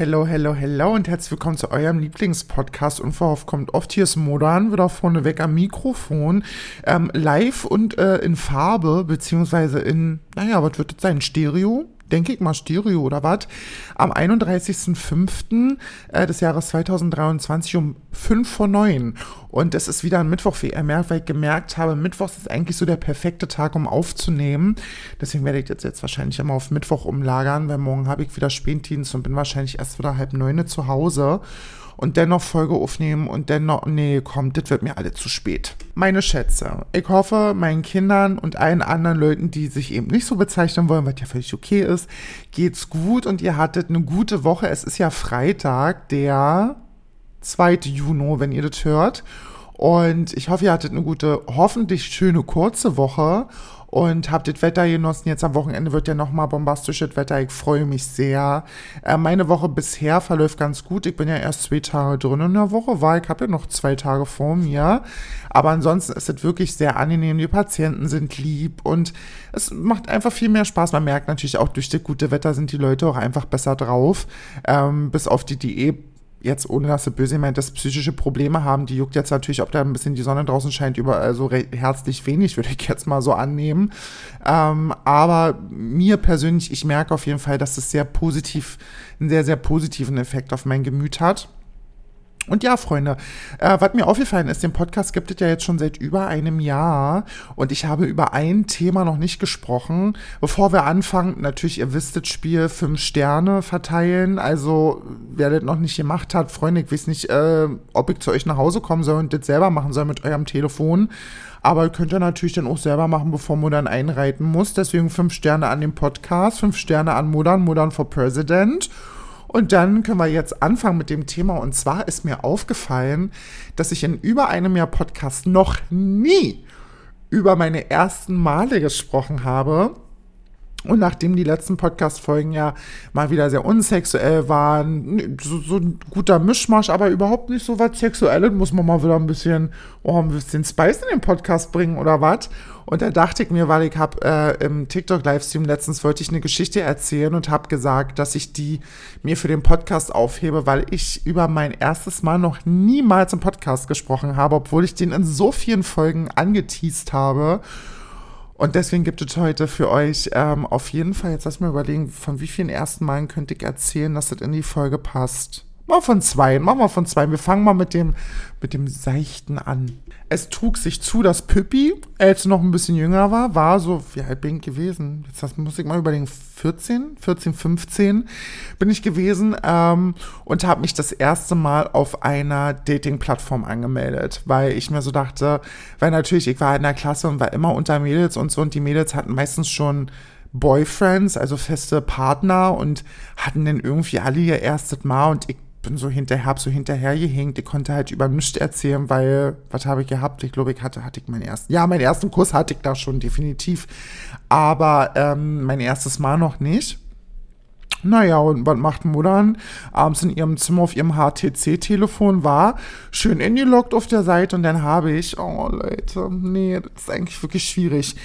Hello, hello, hello und herzlich willkommen zu eurem Lieblingspodcast. Unverhofft kommt oft. Hier ist Modern, wieder vorneweg am Mikrofon. Ähm, live und äh, in Farbe, beziehungsweise in, naja, was wird das sein? Stereo? Denke ich mal, Stereo oder was, am 31.05. Äh, des Jahres 2023 um 5 vor 9. Und es ist wieder ein Mittwoch, wie ihr merkt, weil ich gemerkt habe, Mittwoch ist eigentlich so der perfekte Tag, um aufzunehmen. Deswegen werde ich das jetzt wahrscheinlich immer auf Mittwoch umlagern, weil morgen habe ich wieder Spätdienst und bin wahrscheinlich erst wieder halb neun zu Hause und dennoch Folge aufnehmen und dennoch, nee, komm, das wird mir alle zu spät. Meine Schätze, ich hoffe, meinen Kindern und allen anderen Leuten, die sich eben nicht so bezeichnen wollen, was ja völlig okay ist, geht's gut und ihr hattet eine gute Woche. Es ist ja Freitag, der 2. Juni, wenn ihr das hört. Und ich hoffe, ihr hattet eine gute, hoffentlich schöne kurze Woche und habe das Wetter genossen. Jetzt am Wochenende wird ja nochmal bombastisches Wetter. Ich freue mich sehr. Äh, meine Woche bisher verläuft ganz gut. Ich bin ja erst zwei Tage drin in der Woche, weil ich habe ja noch zwei Tage vor mir. Aber ansonsten ist es wirklich sehr angenehm. Die Patienten sind lieb und es macht einfach viel mehr Spaß. Man merkt natürlich auch, durch das gute Wetter sind die Leute auch einfach besser drauf. Ähm, bis auf die Diät jetzt ohne dass sie böse meint, dass psychische Probleme haben, die juckt jetzt natürlich, ob da ein bisschen die Sonne draußen scheint, überall so herzlich wenig, würde ich jetzt mal so annehmen. Ähm, aber mir persönlich, ich merke auf jeden Fall, dass es sehr positiv, einen sehr, sehr positiven Effekt auf mein Gemüt hat. Und ja, Freunde, äh, was mir aufgefallen ist, den Podcast gibt es ja jetzt schon seit über einem Jahr und ich habe über ein Thema noch nicht gesprochen. Bevor wir anfangen, natürlich, ihr wisst das Spiel, fünf Sterne verteilen. Also, wer das noch nicht gemacht hat, Freunde, ich weiß nicht, äh, ob ich zu euch nach Hause kommen soll und das selber machen soll mit eurem Telefon. Aber ihr könnt ja natürlich dann auch selber machen, bevor Modern einreiten muss. Deswegen fünf Sterne an dem Podcast, fünf Sterne an Modern, Modern for President. Und dann können wir jetzt anfangen mit dem Thema. Und zwar ist mir aufgefallen, dass ich in über einem Jahr Podcast noch nie über meine ersten Male gesprochen habe. Und nachdem die letzten Podcast-Folgen ja mal wieder sehr unsexuell waren, so, so, ein guter Mischmasch, aber überhaupt nicht so was Sexuelles, muss man mal wieder ein bisschen, oh, ein bisschen Spice in den Podcast bringen oder was. Und da dachte ich mir, weil ich habe äh, im TikTok-Livestream letztens wollte ich eine Geschichte erzählen und habe gesagt, dass ich die mir für den Podcast aufhebe, weil ich über mein erstes Mal noch niemals im Podcast gesprochen habe, obwohl ich den in so vielen Folgen angeteased habe. Und deswegen gibt es heute für euch ähm, auf jeden Fall, jetzt lass mal überlegen, von wie vielen ersten Malen könnte ich erzählen, dass das in die Folge passt. Mal von zwei, machen wir von zwei. Wir fangen mal mit dem, mit dem Seichten an. Es trug sich zu, dass Püppi, als noch ein bisschen jünger war, war so, wie alt bin ich gewesen? Jetzt das muss ich mal überlegen, 14, 14, 15 bin ich gewesen ähm, und habe mich das erste Mal auf einer Dating-Plattform angemeldet, weil ich mir so dachte, weil natürlich, ich war in der Klasse und war immer unter Mädels und so und die Mädels hatten meistens schon Boyfriends, also feste Partner und hatten dann irgendwie alle ihr erstes Mal und ich bin so hinterher, hab so hinterher gehinkt. Ich konnte halt über nichts erzählen, weil, was habe ich gehabt? Ich glaube, ich hatte, hatte ich meinen ersten, ja, meinen ersten Kurs hatte ich da schon, definitiv. Aber ähm, mein erstes Mal noch nicht. Naja, und was macht Muttern? Abends in ihrem Zimmer auf ihrem HTC-Telefon war, schön ingeloggt auf der Seite und dann habe ich, oh Leute, nee, das ist eigentlich wirklich schwierig.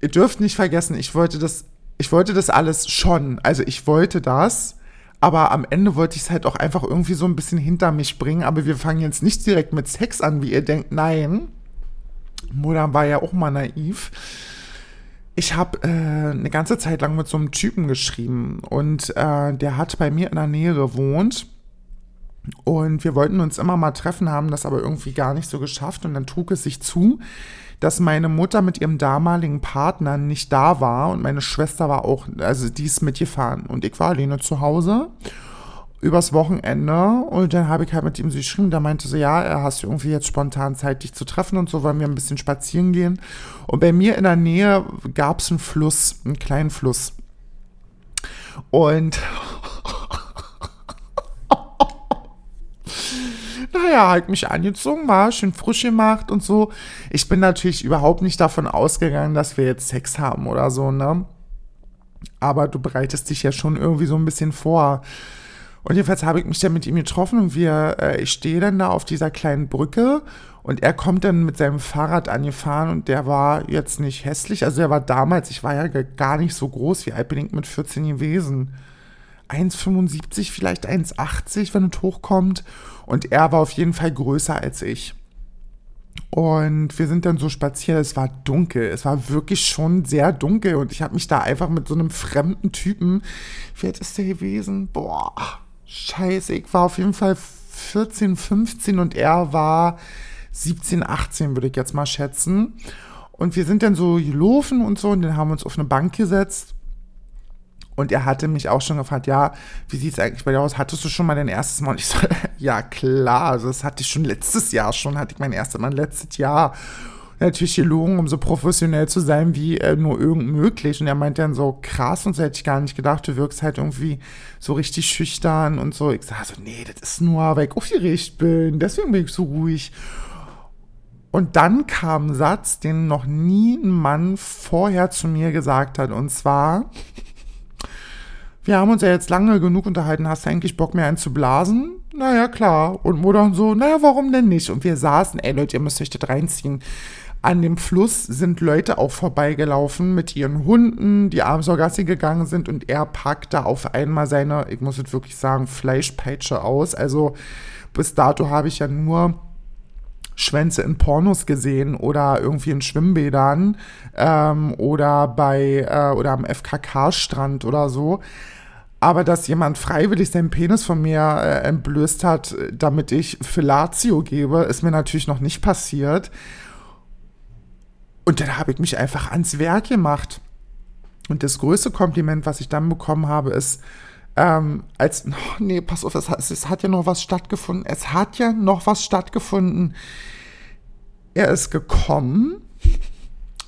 Ihr dürft nicht vergessen, ich wollte das, ich wollte das alles schon. Also ich wollte das, aber am Ende wollte ich es halt auch einfach irgendwie so ein bisschen hinter mich bringen. Aber wir fangen jetzt nicht direkt mit Sex an, wie ihr denkt. Nein. Mutter war ja auch mal naiv. Ich habe äh, eine ganze Zeit lang mit so einem Typen geschrieben und äh, der hat bei mir in der Nähe gewohnt. Und wir wollten uns immer mal treffen, haben das aber irgendwie gar nicht so geschafft. Und dann trug es sich zu, dass meine Mutter mit ihrem damaligen Partner nicht da war und meine Schwester war auch, also die ist mitgefahren und ich war alleine zu Hause übers Wochenende und dann habe ich halt mit ihm so geschrieben, da meinte sie, ja, er hast irgendwie jetzt spontan Zeit, dich zu treffen und so, wollen wir ein bisschen spazieren gehen. Und bei mir in der Nähe gab es einen Fluss, einen kleinen Fluss. Und naja, halt mich angezogen, war schön frisch gemacht und so. Ich bin natürlich überhaupt nicht davon ausgegangen, dass wir jetzt Sex haben oder so, ne? Aber du bereitest dich ja schon irgendwie so ein bisschen vor. Und jedenfalls habe ich mich dann mit ihm getroffen und wir, äh, ich stehe dann da auf dieser kleinen Brücke und er kommt dann mit seinem Fahrrad angefahren und der war jetzt nicht hässlich. Also er war damals, ich war ja gar nicht so groß, wie alt bin ich mit 14 gewesen? 1,75, vielleicht 1,80, wenn es hochkommt. Und er war auf jeden Fall größer als ich. Und wir sind dann so spaziert, es war dunkel, es war wirklich schon sehr dunkel und ich habe mich da einfach mit so einem fremden Typen, wie alt ist der gewesen? Boah, scheiße, ich war auf jeden Fall 14, 15 und er war 17, 18, würde ich jetzt mal schätzen. Und wir sind dann so gelaufen und so und dann haben wir uns auf eine Bank gesetzt und er hatte mich auch schon gefragt, ja, wie sieht es eigentlich bei dir aus? Hattest du schon mal dein erstes Mal? Und ich so, ja klar, also das hatte ich schon letztes Jahr schon, hatte ich mein erstes Mal letztes Jahr. Natürlich gelogen, um so professionell zu sein wie äh, nur irgend möglich. Und er meinte dann so, krass, und so hätte ich gar nicht gedacht, du wirkst halt irgendwie so richtig schüchtern und so. Ich sag so, nee, das ist nur, weil ich aufgeregt bin, deswegen bin ich so ruhig. Und dann kam ein Satz, den noch nie ein Mann vorher zu mir gesagt hat. Und zwar, wir haben uns ja jetzt lange genug unterhalten, hast du eigentlich Bock mehr einzublasen? Naja, klar. Und Mutter so, naja, warum denn nicht? Und wir saßen, ey Leute, ihr müsst euch das reinziehen. An dem Fluss sind Leute auch vorbeigelaufen mit ihren Hunden, die abends zur Gassi gegangen sind und er packte auf einmal seine, ich muss jetzt wirklich sagen, Fleischpeitsche aus. Also bis dato habe ich ja nur Schwänze in Pornos gesehen oder irgendwie in Schwimmbädern ähm, oder bei äh, oder am FKK-Strand oder so. Aber dass jemand freiwillig seinen Penis von mir äh, entblößt hat, damit ich Fellatio gebe, ist mir natürlich noch nicht passiert. Und dann habe ich mich einfach ans Werk gemacht. Und das größte Kompliment, was ich dann bekommen habe, ist, ähm, als, oh, nee, pass auf, es hat, es hat ja noch was stattgefunden. Es hat ja noch was stattgefunden. Er ist gekommen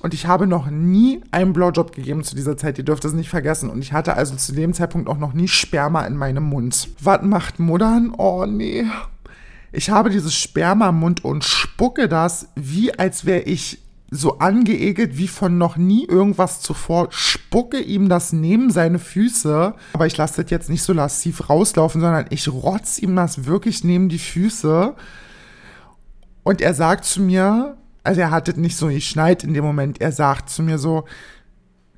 und ich habe noch nie einen Blowjob gegeben zu dieser Zeit. Ihr dürft es nicht vergessen. Und ich hatte also zu dem Zeitpunkt auch noch nie Sperma in meinem Mund. Was macht Muttern? Oh nee. Ich habe dieses Sperma im Mund und spucke das, wie als wäre ich so angeekelt wie von noch nie irgendwas zuvor, spucke ihm das neben seine Füße. Aber ich lasse das jetzt nicht so lassiv rauslaufen, sondern ich rotz ihm das wirklich neben die Füße. Und er sagt zu mir, also er hat das nicht so geschneit in dem Moment, er sagt zu mir so,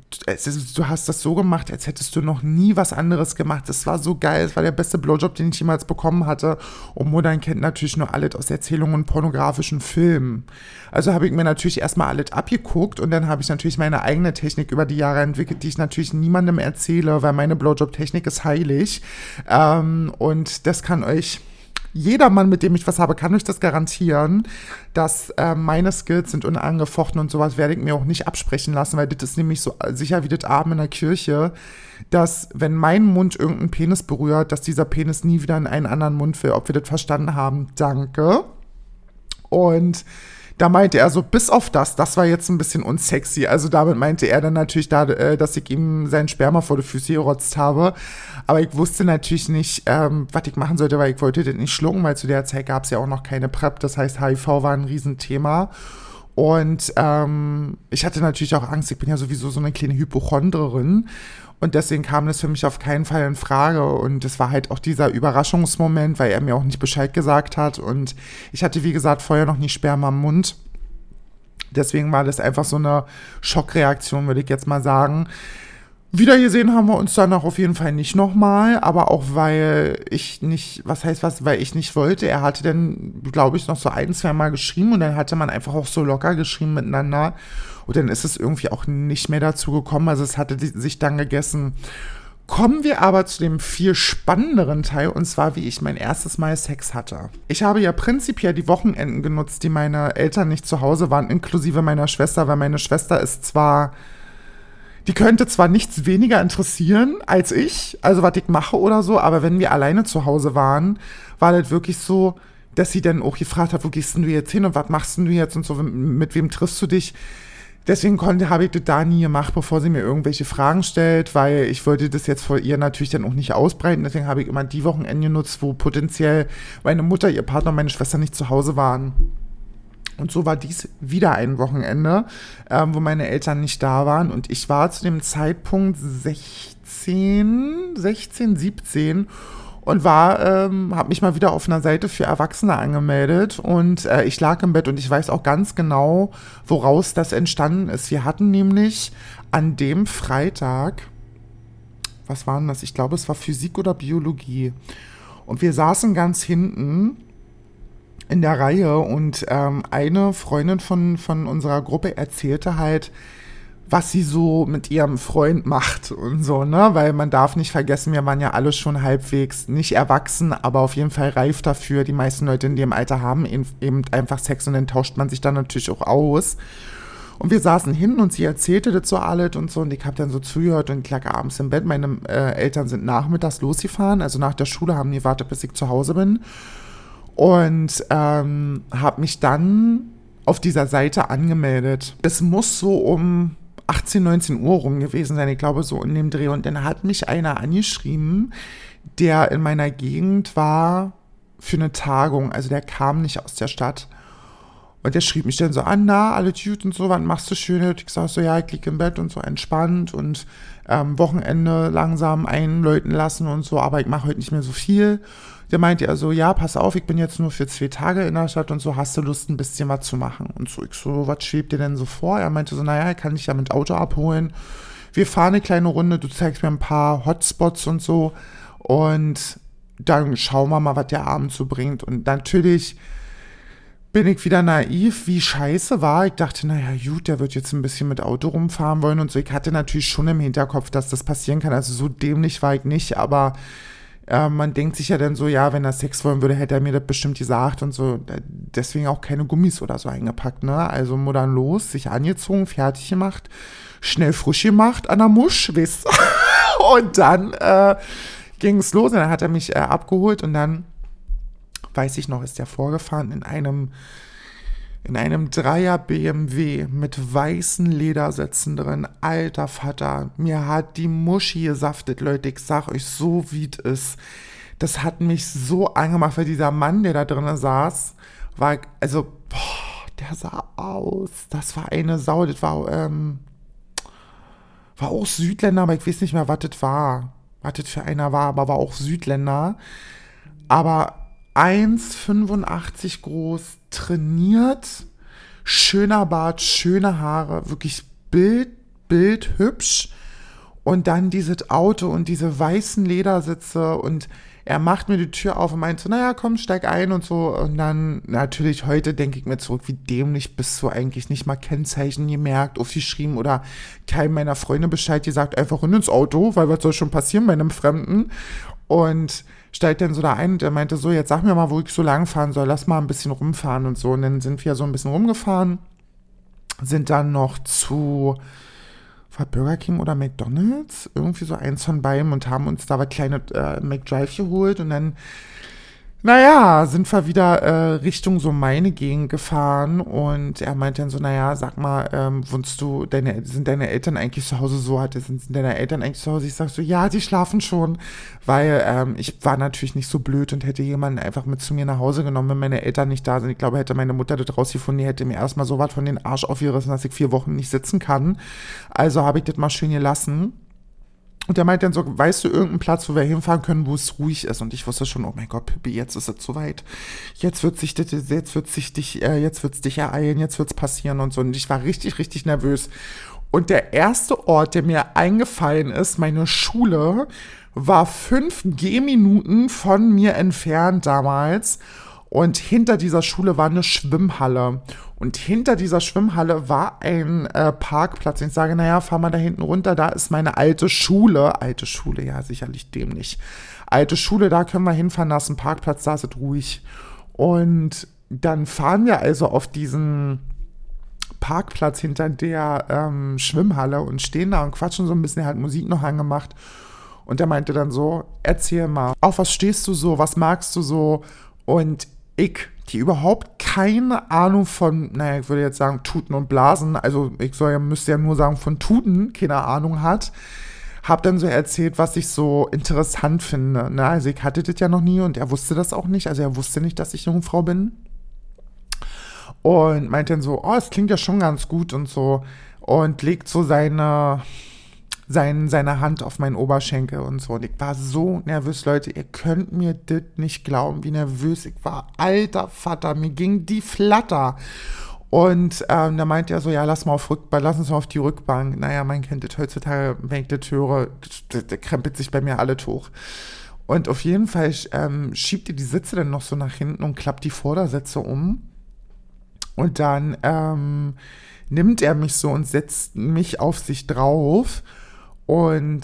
du hast das so gemacht, als hättest du noch nie was anderes gemacht. Das war so geil. Es war der beste Blowjob, den ich jemals bekommen hatte. Und Modern kennt natürlich nur alles aus Erzählungen und pornografischen Filmen. Also habe ich mir natürlich erstmal alles abgeguckt und dann habe ich natürlich meine eigene Technik über die Jahre entwickelt, die ich natürlich niemandem erzähle, weil meine Blowjob-Technik ist heilig. Ähm, und das kann euch jeder Mann, mit dem ich was habe, kann euch das garantieren, dass äh, meine Skills sind unangefochten und sowas werde ich mir auch nicht absprechen lassen, weil das ist nämlich so sicher wie das Abend in der Kirche, dass wenn mein Mund irgendeinen Penis berührt, dass dieser Penis nie wieder in einen anderen Mund will. Ob wir das verstanden haben, danke. Und da meinte er so, bis auf das, das war jetzt ein bisschen unsexy. Also damit meinte er dann natürlich, da, äh, dass ich ihm seinen Sperma vor die Füße gerotzt habe. Aber ich wusste natürlich nicht, ähm, was ich machen sollte, weil ich wollte das nicht schlucken, weil zu der Zeit gab es ja auch noch keine PrEP. Das heißt, HIV war ein Riesenthema. Und ähm, ich hatte natürlich auch Angst, ich bin ja sowieso so eine kleine Hypochondrerin. Und deswegen kam das für mich auf keinen Fall in Frage. Und es war halt auch dieser Überraschungsmoment, weil er mir auch nicht Bescheid gesagt hat. Und ich hatte, wie gesagt, vorher noch nie Sperma im Mund. Deswegen war das einfach so eine Schockreaktion, würde ich jetzt mal sagen. Wieder gesehen haben wir uns danach auf jeden Fall nicht nochmal, aber auch weil ich nicht, was heißt was, weil ich nicht wollte. Er hatte dann, glaube ich, noch so ein, zwei Mal geschrieben und dann hatte man einfach auch so locker geschrieben miteinander. Und dann ist es irgendwie auch nicht mehr dazu gekommen. Also es hatte sich dann gegessen. Kommen wir aber zu dem viel spannenderen Teil, und zwar wie ich mein erstes Mal Sex hatte. Ich habe ja prinzipiell die Wochenenden genutzt, die meine Eltern nicht zu Hause waren, inklusive meiner Schwester, weil meine Schwester ist zwar, die könnte zwar nichts weniger interessieren als ich, also was ich mache oder so, aber wenn wir alleine zu Hause waren, war das wirklich so, dass sie dann auch gefragt hat, wo gehst denn du jetzt hin und was machst denn du jetzt und so, mit wem triffst du dich? Deswegen konnte, habe ich das da nie gemacht, bevor sie mir irgendwelche Fragen stellt, weil ich wollte das jetzt vor ihr natürlich dann auch nicht ausbreiten. Deswegen habe ich immer die Wochenende genutzt, wo potenziell meine Mutter, ihr Partner und meine Schwester nicht zu Hause waren. Und so war dies wieder ein Wochenende, ähm, wo meine Eltern nicht da waren. Und ich war zu dem Zeitpunkt 16, 16, 17 und war, ähm, habe mich mal wieder auf einer Seite für Erwachsene angemeldet und äh, ich lag im Bett und ich weiß auch ganz genau, woraus das entstanden ist. Wir hatten nämlich an dem Freitag was war denn das? Ich glaube, es war Physik oder Biologie. Und wir saßen ganz hinten in der Reihe und ähm, eine Freundin von, von unserer Gruppe erzählte halt, was sie so mit ihrem Freund macht und so, ne? Weil man darf nicht vergessen, wir waren ja alle schon halbwegs nicht erwachsen, aber auf jeden Fall reif dafür. Die meisten Leute in dem Alter haben eben einfach Sex und dann tauscht man sich dann natürlich auch aus. Und wir saßen hin und sie erzählte das so alles und so und ich habe dann so zugehört und lag abends im Bett. Meine äh, Eltern sind nachmittags losgefahren, also nach der Schule haben die wartet, bis ich zu Hause bin. Und ähm, habe mich dann auf dieser Seite angemeldet. Es muss so um 18, 19 Uhr rum gewesen sein, ich glaube so in dem Dreh. Und dann hat mich einer angeschrieben, der in meiner Gegend war für eine Tagung. Also der kam nicht aus der Stadt. Und der schrieb mich dann so an, na, alle gut und so, wann machst du schön? Ich sag so, ja, ich liege im Bett und so entspannt und ähm, Wochenende langsam einläuten lassen und so, aber ich mache heute nicht mehr so viel. Der meinte ja so, ja, pass auf, ich bin jetzt nur für zwei Tage in der Stadt und so, hast du Lust, ein bisschen was zu machen? Und so, ich so, was schwebt dir denn so vor? Er meinte so, naja, kann ich ja mit Auto abholen. Wir fahren eine kleine Runde, du zeigst mir ein paar Hotspots und so. Und dann schauen wir mal, was der Abend so bringt. Und natürlich bin ich wieder naiv, wie scheiße war. Ich dachte, naja, gut, der wird jetzt ein bisschen mit Auto rumfahren wollen und so. Ich hatte natürlich schon im Hinterkopf, dass das passieren kann. Also so dämlich war ich nicht, aber äh, man denkt sich ja dann so, ja, wenn er Sex wollen würde, hätte er mir das bestimmt gesagt und so. Deswegen auch keine Gummis oder so eingepackt, ne? Also modern los, sich angezogen, fertig gemacht, schnell frisch gemacht an der Musch, wisst Und dann äh, ging es los und dann hat er mich äh, abgeholt und dann, weiß ich noch, ist der vorgefahren in einem in einem Dreier BMW mit weißen Ledersätzen drin. Alter Vater, mir hat die Muschi gesaftet, Leute. Ich sag euch so, wie es ist. Das hat mich so angemacht, weil dieser Mann, der da drin saß, war, also, boah, der sah aus. Das war eine Sau. Das war, ähm, war auch Südländer, aber ich weiß nicht mehr, was das war. Was das für einer war, aber war auch Südländer. Aber 1,85 groß, trainiert, schöner Bart, schöne Haare, wirklich Bild, Bild hübsch. Und dann dieses Auto und diese weißen Ledersitze und er macht mir die Tür auf und meint so, naja, komm, steig ein und so. Und dann, natürlich, heute denke ich mir zurück, wie dämlich bist du eigentlich nicht mal Kennzeichen gemerkt, aufgeschrieben oder keinem meiner Freunde Bescheid gesagt, einfach in ins Auto, weil was soll schon passieren bei einem Fremden? Und steigt dann so da ein und er meinte so, jetzt sag mir mal, wo ich so lang fahren soll, lass mal ein bisschen rumfahren und so. Und dann sind wir so ein bisschen rumgefahren, sind dann noch zu, war Burger King oder McDonalds? Irgendwie so eins von beiden und haben uns da was kleine äh, McDrive geholt und dann naja, sind wir wieder äh, Richtung so meine Gegend gefahren und er meinte dann so, naja, sag mal, ähm, wohnst du, deine, sind deine Eltern eigentlich zu Hause so, hatte, sind, sind deine Eltern eigentlich zu Hause? Ich sag so, ja, die schlafen schon, weil ähm, ich war natürlich nicht so blöd und hätte jemanden einfach mit zu mir nach Hause genommen, wenn meine Eltern nicht da sind. Ich glaube, hätte meine Mutter das rausgefunden, die hätte mir erstmal so was von den Arsch aufgerissen, dass ich vier Wochen nicht sitzen kann. Also habe ich das mal schön gelassen. Und der meint dann so, weißt du irgendeinen Platz, wo wir hinfahren können, wo es ruhig ist? Und ich wusste schon, oh mein Gott, Pippi, jetzt ist es zu weit. Jetzt wird sich jetzt wird sich dich, äh, jetzt wird's dich ereilen, jetzt wird's passieren und so. Und ich war richtig, richtig nervös. Und der erste Ort, der mir eingefallen ist, meine Schule, war fünf Gehminuten von mir entfernt damals. Und hinter dieser Schule war eine Schwimmhalle. Und hinter dieser Schwimmhalle war ein äh, Parkplatz. Ich sage, naja, fahr mal da hinten runter, da ist meine alte Schule. Alte Schule, ja, sicherlich dämlich. Alte Schule, da können wir hinfahren, da ist ein Parkplatz, da ist es ruhig. Und dann fahren wir also auf diesen Parkplatz hinter der ähm, Schwimmhalle und stehen da und quatschen so ein bisschen, er hat Musik noch angemacht. Und er meinte dann so, erzähl mal, auf was stehst du so, was magst du so? Und ich die überhaupt keine Ahnung von, naja, ich würde jetzt sagen, Tuten und Blasen, also ich soll ja, müsste ja nur sagen, von Tuten keine Ahnung hat, habe dann so erzählt, was ich so interessant finde. Ne? Also ich hatte das ja noch nie und er wusste das auch nicht. Also er wusste nicht, dass ich Jungfrau bin. Und meint dann so, oh, es klingt ja schon ganz gut und so. Und legt so seine, sein, seine Hand auf meinen Oberschenkel und so. Und ich war so nervös, Leute. Ihr könnt mir das nicht glauben, wie nervös ich war. Alter Vater, mir ging die Flatter. Und ähm, da meint er so, ja, lass mal auf Rückbank, lass uns mal auf die Rückbank. Naja, mein Kind das heutzutage, wenn ich das höre, der krempelt sich bei mir alles hoch. Und auf jeden Fall ähm, schiebt ihr die Sitze dann noch so nach hinten und klappt die Vordersätze um. Und dann ähm, nimmt er mich so und setzt mich auf sich drauf und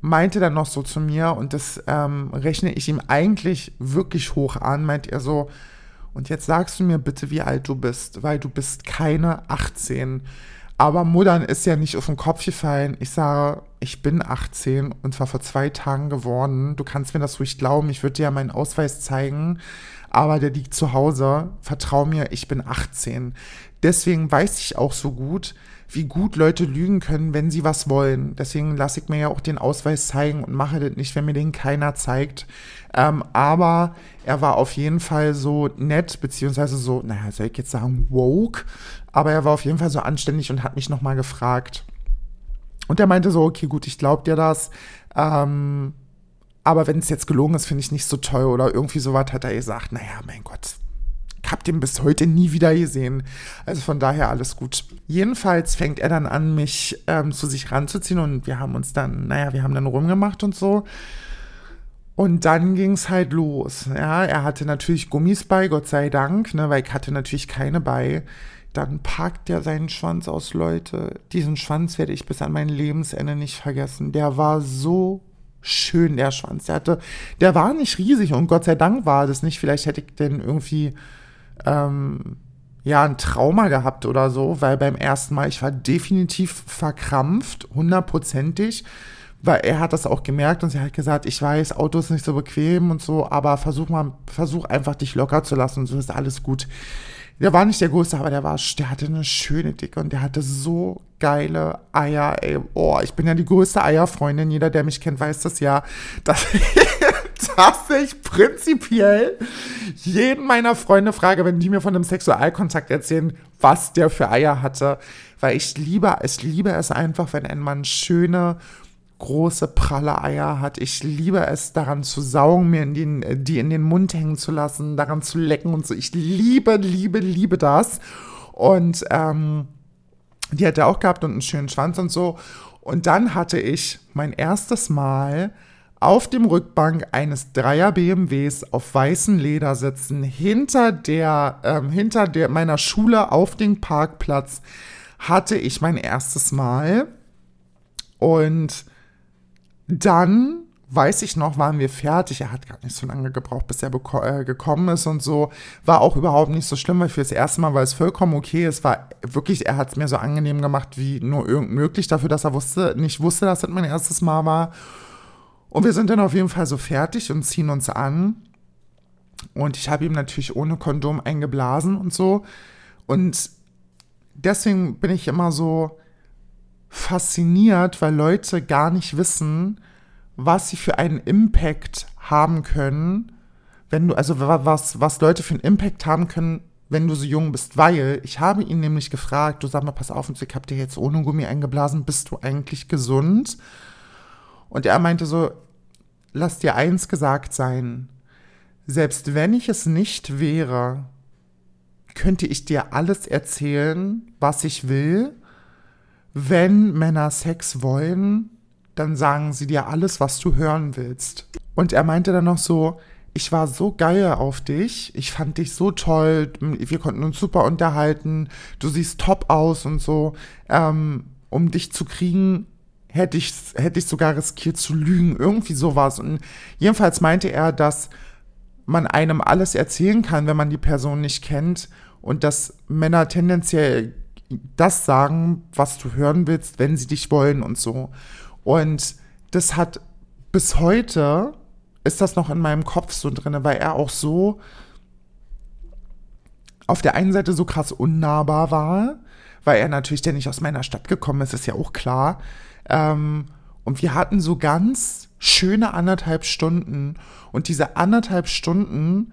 meinte dann noch so zu mir, und das ähm, rechne ich ihm eigentlich wirklich hoch an, meint er so, und jetzt sagst du mir bitte, wie alt du bist, weil du bist keine 18. Aber Muttern ist ja nicht auf den Kopf gefallen. Ich sage, ich bin 18 und zwar vor zwei Tagen geworden. Du kannst mir das ruhig glauben. Ich würde dir ja meinen Ausweis zeigen, aber der liegt zu Hause. Vertrau mir, ich bin 18. Deswegen weiß ich auch so gut, wie gut Leute lügen können, wenn sie was wollen. Deswegen lasse ich mir ja auch den Ausweis zeigen und mache das nicht, wenn mir den keiner zeigt. Ähm, aber er war auf jeden Fall so nett, beziehungsweise so, naja, soll ich jetzt sagen, woke? Aber er war auf jeden Fall so anständig und hat mich nochmal gefragt. Und er meinte so, okay, gut, ich glaub dir das. Ähm, aber wenn es jetzt gelogen ist, finde ich nicht so toll oder irgendwie sowas hat er gesagt, naja, mein Gott, habe den bis heute nie wieder gesehen. Also von daher alles gut. Jedenfalls fängt er dann an, mich ähm, zu sich ranzuziehen und wir haben uns dann, naja, wir haben dann rumgemacht und so. Und dann ging es halt los. Ja, er hatte natürlich Gummis bei, Gott sei Dank, ne, weil ich hatte natürlich keine bei. Dann packt er seinen Schwanz aus, Leute. Diesen Schwanz werde ich bis an mein Lebensende nicht vergessen. Der war so schön, der Schwanz. Der hatte, der war nicht riesig und Gott sei Dank war das nicht. Vielleicht hätte ich den irgendwie ähm, ja, ein Trauma gehabt oder so, weil beim ersten Mal, ich war definitiv verkrampft, hundertprozentig, weil er hat das auch gemerkt und sie hat gesagt, ich weiß, Auto ist nicht so bequem und so, aber versuch mal, versuch einfach dich locker zu lassen und so ist alles gut. Der war nicht der größte, aber der war, der hatte eine schöne Dicke und der hatte so geile Eier, ey. Oh, ich bin ja die größte Eierfreundin. Jeder, der mich kennt, weiß das ja. Dass, dass ich prinzipiell jeden meiner Freunde frage, wenn die mir von einem Sexualkontakt erzählen, was der für Eier hatte. Weil ich liebe, ich liebe es einfach, wenn ein Mann schöne, große, pralle Eier hat. Ich liebe es, daran zu saugen, mir in den, die in den Mund hängen zu lassen, daran zu lecken und so. Ich liebe, liebe, liebe das. Und ähm, die hat er auch gehabt und einen schönen Schwanz und so. Und dann hatte ich mein erstes Mal auf dem Rückbank eines Dreier BMWs auf weißen Leder sitzen, hinter der, ähm, hinter der meiner Schule auf dem Parkplatz hatte ich mein erstes Mal. Und dann weiß ich noch, waren wir fertig. Er hat gar nicht so lange gebraucht, bis er äh, gekommen ist und so. War auch überhaupt nicht so schlimm, weil für das erste Mal war es vollkommen okay. Es war wirklich, er hat es mir so angenehm gemacht, wie nur irgend möglich, dafür, dass er wusste, nicht wusste, dass das mein erstes Mal war. Und wir sind dann auf jeden Fall so fertig und ziehen uns an. Und ich habe ihm natürlich ohne Kondom eingeblasen und so. Und deswegen bin ich immer so fasziniert, weil Leute gar nicht wissen, was sie für einen Impact haben können, wenn du, also was, was Leute für einen Impact haben können, wenn du so jung bist, weil ich habe ihn nämlich gefragt, du sag mal, pass auf, ich habe dir jetzt ohne Gummi eingeblasen, bist du eigentlich gesund? Und er meinte so, lass dir eins gesagt sein, selbst wenn ich es nicht wäre, könnte ich dir alles erzählen, was ich will. Wenn Männer Sex wollen, dann sagen sie dir alles, was du hören willst. Und er meinte dann noch so, ich war so geil auf dich, ich fand dich so toll, wir konnten uns super unterhalten, du siehst top aus und so. Ähm, um dich zu kriegen, hätte ich, hätte ich sogar riskiert zu lügen, irgendwie sowas. Und jedenfalls meinte er, dass man einem alles erzählen kann, wenn man die Person nicht kennt und dass Männer tendenziell das sagen, was du hören willst, wenn sie dich wollen und so. Und das hat bis heute ist das noch in meinem Kopf so drin, weil er auch so auf der einen Seite so krass unnahbar war, weil er natürlich der nicht aus meiner Stadt gekommen ist, ist ja auch klar. Ähm, und wir hatten so ganz schöne anderthalb Stunden. Und diese anderthalb Stunden,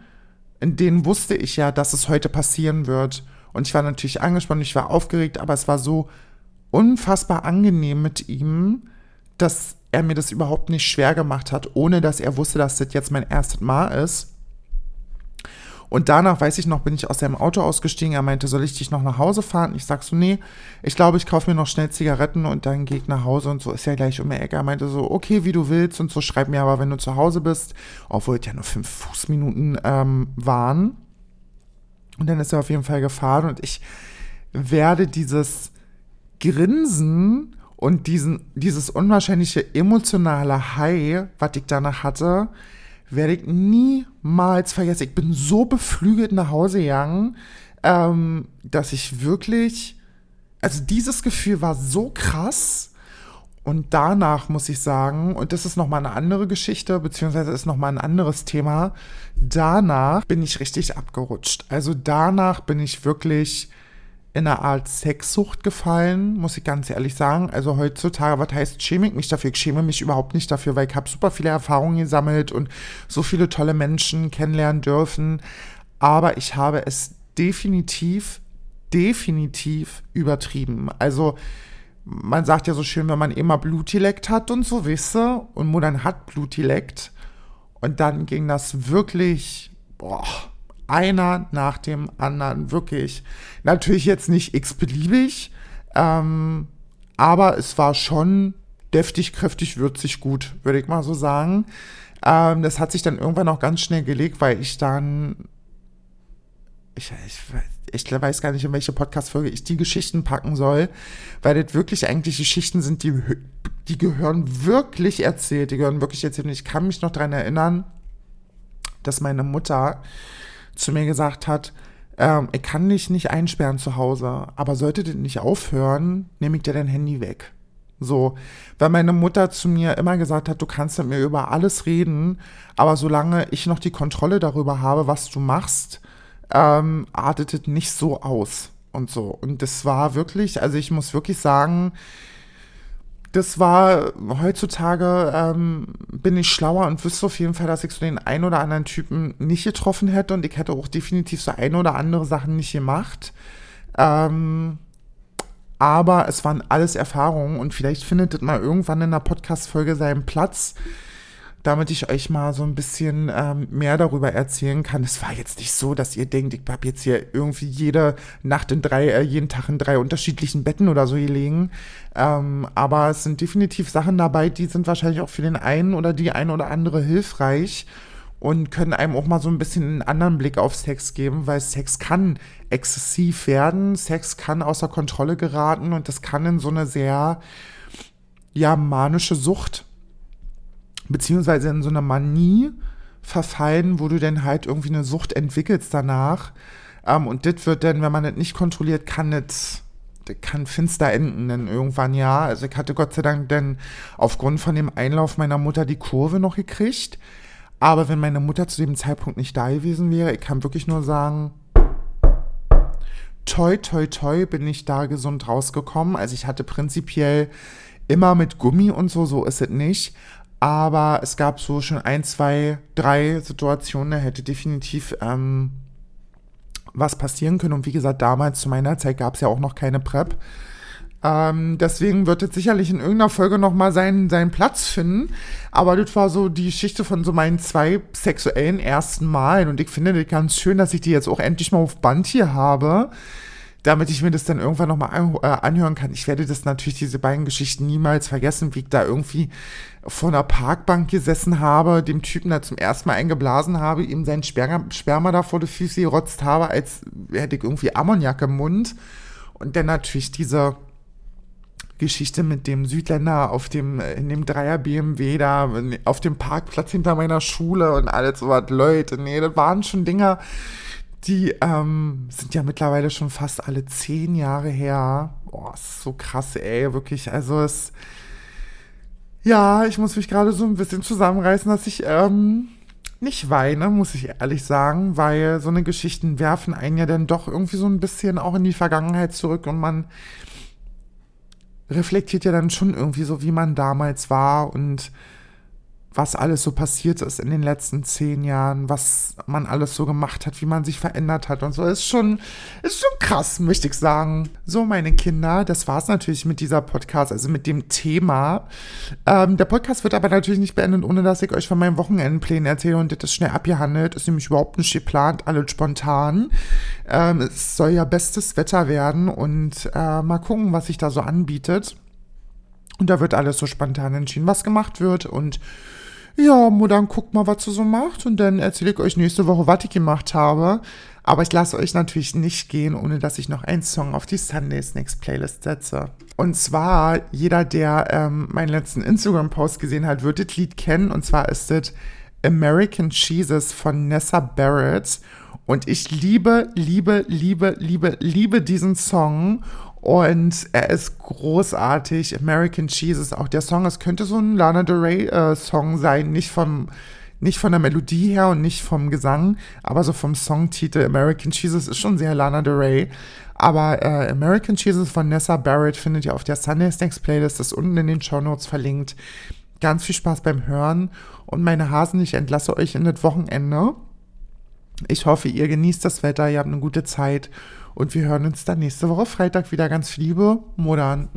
in denen wusste ich ja, dass es heute passieren wird. Und ich war natürlich angespannt, ich war aufgeregt, aber es war so unfassbar angenehm mit ihm, dass er mir das überhaupt nicht schwer gemacht hat, ohne dass er wusste, dass das jetzt mein erstes Mal ist. Und danach, weiß ich noch, bin ich aus seinem Auto ausgestiegen. Er meinte, soll ich dich noch nach Hause fahren? Ich sag so, nee, ich glaube, ich kaufe mir noch schnell Zigaretten und dann gehe ich nach Hause und so ist ja gleich um die Ecke. Er meinte so, okay, wie du willst und so, schreib mir aber, wenn du zu Hause bist, obwohl es ja nur fünf Fußminuten ähm, waren. Und dann ist er auf jeden Fall gefahren und ich werde dieses Grinsen und diesen, dieses unwahrscheinliche emotionale High, was ich danach hatte, werde ich niemals vergessen. Ich bin so beflügelt nach Hause gegangen, ähm, dass ich wirklich, also dieses Gefühl war so krass. Und danach muss ich sagen, und das ist nochmal eine andere Geschichte, beziehungsweise ist nochmal ein anderes Thema, danach bin ich richtig abgerutscht. Also danach bin ich wirklich in eine Art Sexsucht gefallen, muss ich ganz ehrlich sagen. Also heutzutage, was heißt, schäme ich mich dafür? Ich schäme mich überhaupt nicht dafür, weil ich habe super viele Erfahrungen gesammelt und so viele tolle Menschen kennenlernen dürfen. Aber ich habe es definitiv, definitiv übertrieben. Also man sagt ja so schön, wenn man immer Blutdialekt hat und so, wisse, und Muttern hat Blutdialekt. Und dann ging das wirklich, boah, einer nach dem anderen, wirklich. Natürlich jetzt nicht x-beliebig, ähm, aber es war schon deftig, kräftig, würzig, gut, würde ich mal so sagen. Ähm, das hat sich dann irgendwann auch ganz schnell gelegt, weil ich dann, ich, ich, ich weiß gar nicht, in welche Podcast-Folge ich die Geschichten packen soll, weil das wirklich eigentlich Geschichten sind, die, die gehören wirklich erzählt, die gehören wirklich erzählt. Und ich kann mich noch daran erinnern, dass meine Mutter zu mir gesagt hat, ähm, ich kann dich nicht einsperren zu Hause, aber sollte das nicht aufhören, nehme ich dir dein Handy weg. So, weil meine Mutter zu mir immer gesagt hat, du kannst mit mir über alles reden, aber solange ich noch die Kontrolle darüber habe, was du machst, ähm, artet es nicht so aus und so. Und das war wirklich, also ich muss wirklich sagen, das war heutzutage ähm, bin ich schlauer und wüsste auf jeden Fall, dass ich so den einen oder anderen Typen nicht getroffen hätte und ich hätte auch definitiv so ein oder andere Sachen nicht gemacht. Ähm, aber es waren alles Erfahrungen und vielleicht findet es mal irgendwann in einer Podcast-Folge seinen Platz damit ich euch mal so ein bisschen ähm, mehr darüber erzählen kann. Es war jetzt nicht so, dass ihr denkt, ich habe jetzt hier irgendwie jede Nacht in drei, äh, jeden Tag in drei unterschiedlichen Betten oder so gelegen. Ähm, aber es sind definitiv Sachen dabei, die sind wahrscheinlich auch für den einen oder die ein oder andere hilfreich und können einem auch mal so ein bisschen einen anderen Blick auf Sex geben, weil Sex kann exzessiv werden, Sex kann außer Kontrolle geraten und das kann in so eine sehr ja manische Sucht beziehungsweise in so einer Manie verfallen, wo du dann halt irgendwie eine Sucht entwickelst danach. Ähm, und das wird dann, wenn man das nicht kontrolliert, kann das kann finster enden dann irgendwann, ja. Also ich hatte Gott sei Dank dann aufgrund von dem Einlauf meiner Mutter die Kurve noch gekriegt. Aber wenn meine Mutter zu dem Zeitpunkt nicht da gewesen wäre, ich kann wirklich nur sagen, toi, toi, toi, bin ich da gesund rausgekommen. Also ich hatte prinzipiell immer mit Gummi und so, so ist es nicht. Aber es gab so schon ein, zwei, drei Situationen, da hätte definitiv ähm, was passieren können. Und wie gesagt, damals zu meiner Zeit gab es ja auch noch keine PrEP. Ähm, deswegen wird es sicherlich in irgendeiner Folge nochmal seinen, seinen Platz finden. Aber das war so die Geschichte von so meinen zwei sexuellen ersten Malen. Und ich finde das ganz schön, dass ich die jetzt auch endlich mal auf Band hier habe damit ich mir das dann irgendwann nochmal äh, anhören kann. Ich werde das natürlich, diese beiden Geschichten niemals vergessen, wie ich da irgendwie vor einer Parkbank gesessen habe, dem Typen da zum ersten Mal eingeblasen habe, ihm sein Sperma, Sperma da vor die Füße gerotzt habe, als hätte ich irgendwie Ammoniak im Mund. Und dann natürlich diese Geschichte mit dem Südländer auf dem, in dem Dreier BMW da, auf dem Parkplatz hinter meiner Schule und alles so was, Leute, nee, das waren schon Dinger, die ähm, sind ja mittlerweile schon fast alle zehn Jahre her. Boah, ist so krass, ey, wirklich. Also es. Ja, ich muss mich gerade so ein bisschen zusammenreißen, dass ich ähm, nicht weine, muss ich ehrlich sagen, weil so eine Geschichten werfen einen ja dann doch irgendwie so ein bisschen auch in die Vergangenheit zurück und man reflektiert ja dann schon irgendwie so, wie man damals war und was alles so passiert ist in den letzten zehn Jahren, was man alles so gemacht hat, wie man sich verändert hat und so. Ist schon, ist schon krass, möchte ich sagen. So, meine Kinder, das war es natürlich mit dieser Podcast, also mit dem Thema. Ähm, der Podcast wird aber natürlich nicht beendet, ohne dass ich euch von meinen Wochenendplänen erzähle und das schnell abgehandelt. Ist nämlich überhaupt nicht geplant, alles spontan. Ähm, es soll ja bestes Wetter werden und äh, mal gucken, was sich da so anbietet. Und da wird alles so spontan entschieden, was gemacht wird und ja, dann guckt mal, was ihr so macht und dann erzähle ich euch nächste Woche, was ich gemacht habe. Aber ich lasse euch natürlich nicht gehen, ohne dass ich noch einen Song auf die Sunday Snacks Playlist setze. Und zwar, jeder, der ähm, meinen letzten Instagram-Post gesehen hat, wird das Lied kennen. Und zwar ist es American Cheeses von Nessa Barrett. Und ich liebe, liebe, liebe, liebe, liebe diesen Song. Und er ist großartig. American Cheese ist auch der Song. Es könnte so ein Lana Del Rey äh, Song sein, nicht vom nicht von der Melodie her und nicht vom Gesang, aber so vom Songtitel American Jesus ist schon sehr Lana Del Rey. Aber äh, American Jesus von Nessa Barrett findet ihr auf der Sunday Snacks Playlist, das ist unten in den Show Notes verlinkt. Ganz viel Spaß beim Hören und meine Hasen, ich entlasse euch in das Wochenende. Ich hoffe, ihr genießt das Wetter, ihr habt eine gute Zeit und wir hören uns dann nächste Woche Freitag wieder. Ganz Liebe, Modern.